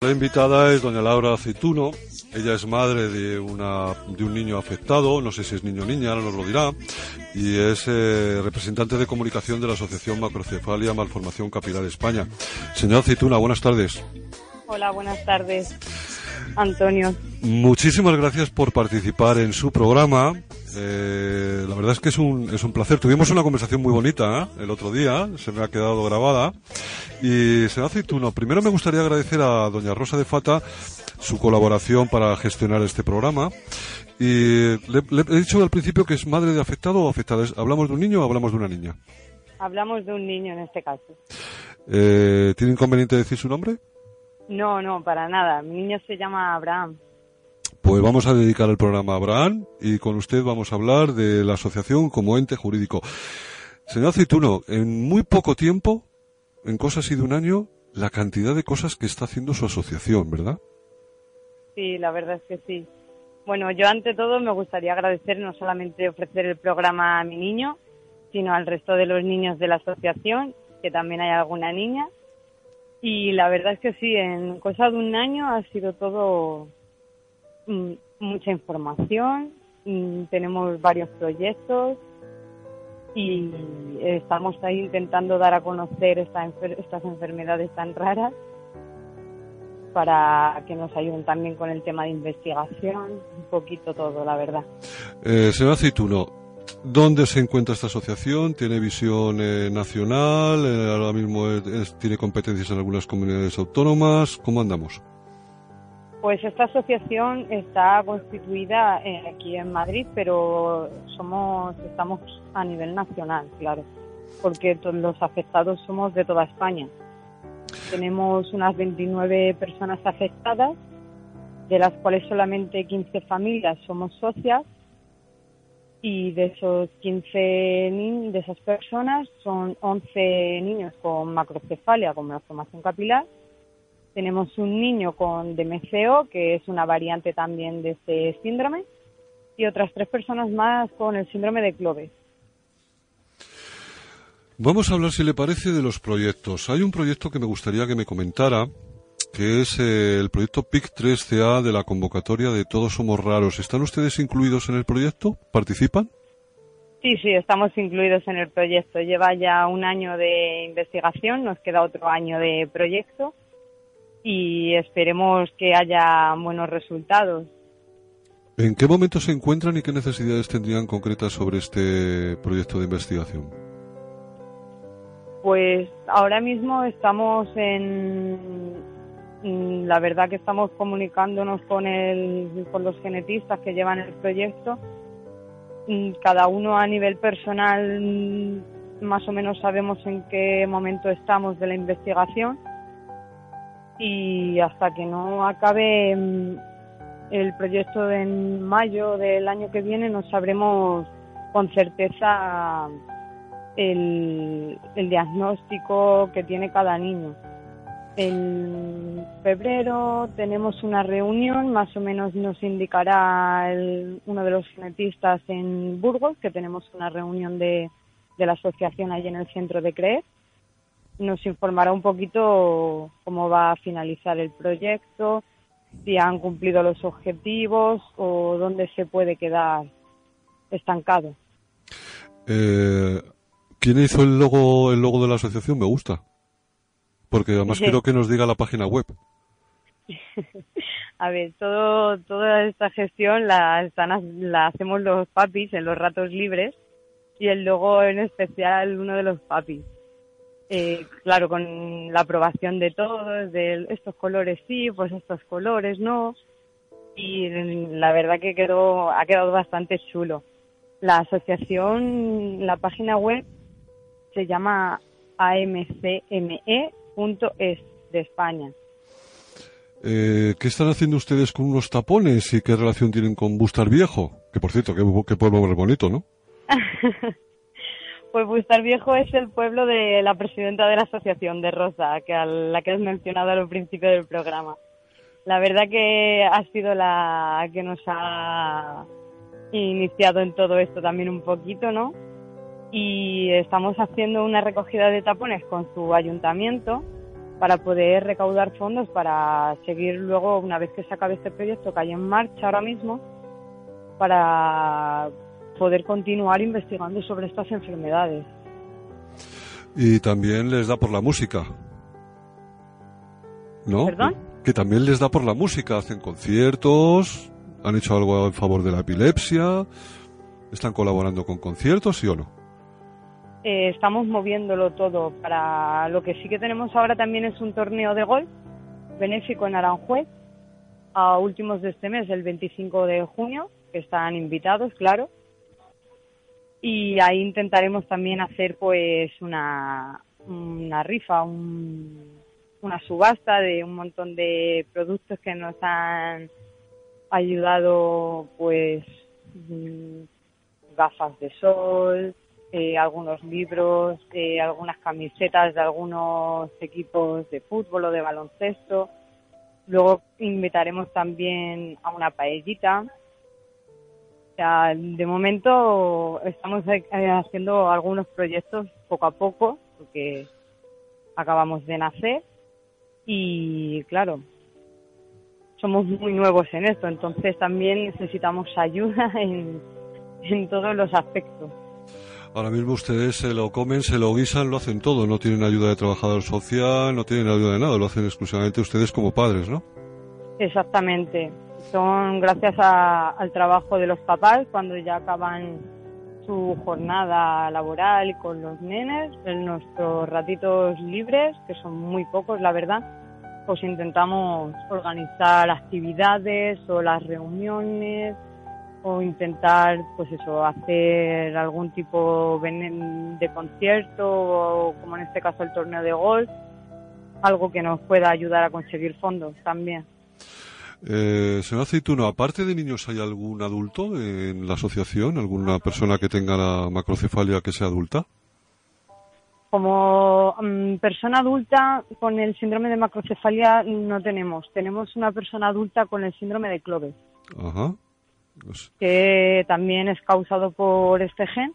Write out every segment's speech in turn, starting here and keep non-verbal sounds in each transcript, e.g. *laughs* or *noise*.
La invitada es doña Laura Aceituno. Ella es madre de, una, de un niño afectado, no sé si es niño o niña, ahora nos lo dirá, y es eh, representante de comunicación de la Asociación Macrocefalia Malformación Capilar España. Señora Aceituna, buenas tardes. Hola, buenas tardes, Antonio. Muchísimas gracias por participar en su programa. Eh, la verdad es que es un, es un placer. Tuvimos una conversación muy bonita ¿eh? el otro día, se me ha quedado grabada. Y señor Aceituno, primero me gustaría agradecer a doña Rosa de Fata su colaboración para gestionar este programa. Y le, he dicho al principio que es madre de afectado o afectada. ¿Hablamos de un niño o hablamos de una niña? Hablamos de un niño en este caso. Eh, ¿Tiene inconveniente decir su nombre? No, no, para nada. Mi niño se llama Abraham. Pues vamos a dedicar el programa a Abraham y con usted vamos a hablar de la asociación como ente jurídico. Señor Aceituno, en muy poco tiempo, en cosas y de un año, la cantidad de cosas que está haciendo su asociación, ¿verdad? Sí, la verdad es que sí. Bueno, yo ante todo me gustaría agradecer no solamente ofrecer el programa a mi niño, sino al resto de los niños de la asociación, que también hay alguna niña. Y la verdad es que sí, en cosa de un año ha sido todo mucha información, mm, tenemos varios proyectos y estamos ahí intentando dar a conocer estas enfermedades tan raras para que nos ayuden también con el tema de investigación, un poquito todo, la verdad. Eh, señor Aceituno, ¿dónde se encuentra esta asociación? ¿Tiene visión eh, nacional? Eh, ¿Ahora mismo tiene competencias en algunas comunidades autónomas? ¿Cómo andamos? Pues esta asociación está constituida eh, aquí en Madrid, pero somos estamos a nivel nacional, claro, porque los afectados somos de toda España. Tenemos unas 29 personas afectadas, de las cuales solamente 15 familias somos socias y de esos 15 de esas personas son 11 niños con macrocefalia, con malformación capilar tenemos un niño con DMCO, que es una variante también de este síndrome, y otras tres personas más con el síndrome de Cloves. Vamos a hablar, si le parece, de los proyectos. Hay un proyecto que me gustaría que me comentara, que es eh, el proyecto PIC 3CA de la convocatoria de Todos Somos Raros. ¿Están ustedes incluidos en el proyecto? ¿Participan? Sí, sí, estamos incluidos en el proyecto. Lleva ya un año de investigación, nos queda otro año de proyecto y esperemos que haya buenos resultados. ¿En qué momento se encuentran y qué necesidades tendrían concretas sobre este proyecto de investigación? Pues ahora mismo estamos en, la verdad que estamos comunicándonos con, el, con los genetistas que llevan el proyecto. Cada uno a nivel personal más o menos sabemos en qué momento estamos de la investigación y hasta que no acabe mm, el proyecto en mayo del año que viene no sabremos con certeza el, diagnóstico que tiene cada niño. En febrero tenemos una reunión, más o menos nos indicará uno de los genetistas en Burgos, que tenemos una reunión de, de la asociación allí en el centro de CREER nos informará un poquito cómo va a finalizar el proyecto, si han cumplido los objetivos o dónde se puede quedar estancado. Eh, ¿Quién hizo el logo, el logo de la asociación? Me gusta. Porque además *laughs* quiero que nos diga la página web. *laughs* A ver, todo, toda esta gestión la, la hacemos los papis en los ratos libres y el logo en especial uno de los papis. Eh, claro, con la aprobación de todos, de estos colores sí, pues estos colores no. Y la verdad que quedó, ha quedado bastante chulo. La asociación, la página web se llama amcme.es de España. Eh, ¿Qué están haciendo ustedes con unos tapones y qué relación tienen con Bustar Viejo? Que por cierto, qué, qué pueblo más bonito, ¿no? *laughs* pues Bustar Viejo es el pueblo de la presidenta de la asociación de Rosa, que a la que has mencionado al principio del programa. La verdad que ha sido la que nos ha iniciado en todo esto también un poquito, ¿no? Y estamos haciendo una recogida de tapones con su ayuntamiento para poder recaudar fondos para seguir luego, una vez que se acabe este proyecto que hay en marcha ahora mismo, para poder continuar investigando sobre estas enfermedades. Y también les da por la música. ¿No? ¿Perdón? Que también les da por la música, hacen conciertos, han hecho algo en favor de la epilepsia, están colaborando con conciertos, ¿sí o no? Eh, estamos moviéndolo todo para lo que sí que tenemos ahora también es un torneo de golf benéfico en Aranjuez a últimos de este mes, el 25 de junio, que están invitados, claro. Y ahí intentaremos también hacer pues una, una rifa, una subasta de un montón de productos que nos han ayudado pues mm, gafas de sol, eh, algunos libros, eh, algunas camisetas de algunos equipos de fútbol o de baloncesto. Luego invitaremos también a una paellita. O sea, de momento estamos eh, haciendo algunos proyectos poco a poco, porque acabamos de nacer y claro, somos muy nuevos en esto, entonces también necesitamos ayuda *laughs* en, en todos los aspectos. Ahora mismo ustedes se lo comen, se lo guisan, lo hacen todo. No tienen ayuda de trabajador social, no tienen ayuda de nada. Lo hacen exclusivamente ustedes como padres, ¿no? Exactamente. Son gracias al trabajo de los papás cuando ya acaban su jornada laboral con los nenes, en nuestros ratitos libres, que son muy pocos, la verdad, pues intentamos organizar actividades o las reuniones o intentar, pues eso, hacer algún tipo de concierto o como en este caso el torneo de golf, algo que nos pueda ayudar a conseguir fondos también. Eh, señor Aceituno, aparte de niños, ¿hay algún adulto en la asociación? ¿Alguna persona que tenga la macrocefalia que sea adulta? Como mm, persona adulta con el síndrome de macrocefalia no tenemos. Tenemos una persona adulta con el síndrome de Cloves. Ajá que también es causado por este gen,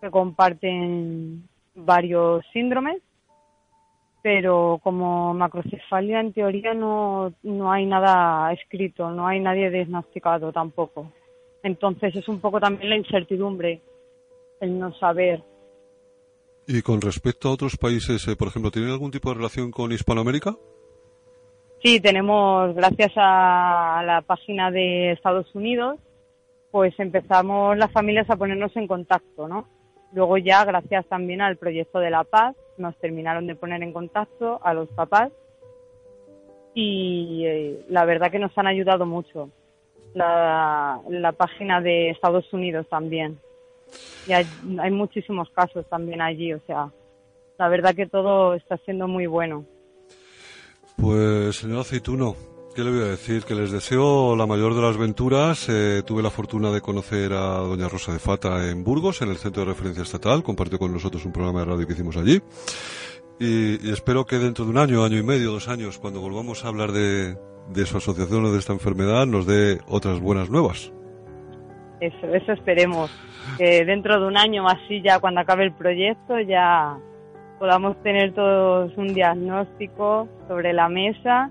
que comparten varios síndromes, pero como macrocefalia en teoría no, no hay nada escrito, no hay nadie diagnosticado tampoco. Entonces es un poco también la incertidumbre, el no saber. ¿Y con respecto a otros países, eh, por ejemplo, tienen algún tipo de relación con Hispanoamérica? Sí, tenemos, gracias a la página de Estados Unidos, pues empezamos las familias a ponernos en contacto, ¿no? Luego ya, gracias también al proyecto de la paz, nos terminaron de poner en contacto a los papás y eh, la verdad que nos han ayudado mucho. La, página de Estados Unidos también. Y hay, hay muchísimos casos también allí, o sea, la verdad que todo está siendo muy bueno. Pues, señor Aceituno, ¿qué le voy a decir? Que les deseo la mayor de las venturas. Eh, tuve la fortuna de conocer a doña Rosa de Fata en Burgos, en el Centro de Referencia Estatal. Compartió con nosotros un programa de radio que hicimos allí. Y, espero que dentro de un año, año y medio, dos años, cuando volvamos a hablar de, de su asociación o de esta enfermedad, nos dé otras buenas nuevas. Eso, eso esperemos. Que dentro de un año así, ya cuando acabe el proyecto, ya podamos tener todos un diagnóstico sobre la mesa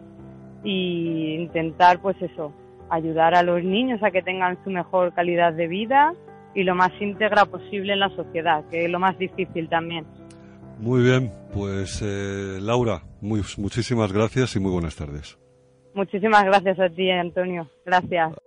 e intentar, pues eso, ayudar a los niños a que tengan su mejor calidad de vida y lo más íntegra posible en la sociedad, que es lo más difícil también. Muy bien, pues eh, Laura, muy, muchísimas gracias y muy buenas tardes. Muchísimas gracias a ti, Antonio. Gracias.